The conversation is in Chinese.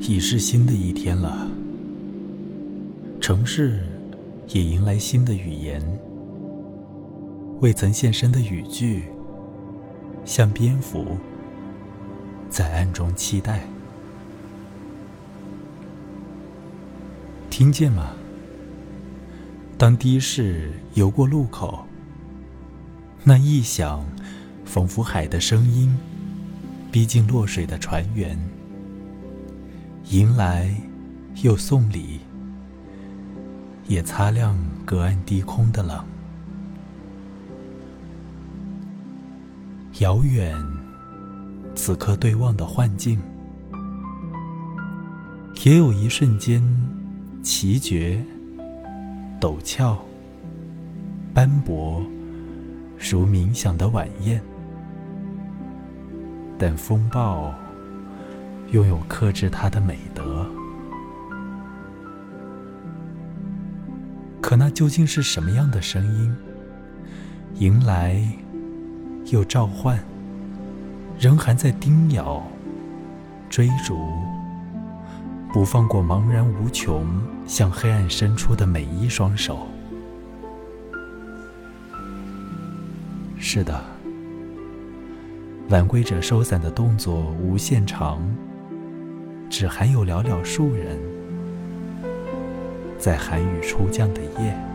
已是新的一天了，城市也迎来新的语言。未曾现身的语句，像蝙蝠，在暗中期待。听见吗？当的士游过路口，那异响，仿佛海的声音，逼近落水的船员。迎来，又送礼，也擦亮隔岸低空的冷。遥远，此刻对望的幻境，也有一瞬间奇绝、陡峭、斑驳，如冥想的晚宴。但风暴。拥有克制它的美德，可那究竟是什么样的声音？迎来又召唤，仍还在叮咬、追逐，不放过茫然无穷向黑暗伸出的每一双手。是的，晚归者收伞的动作无限长。只还有寥寥数人，在寒雨初降的夜。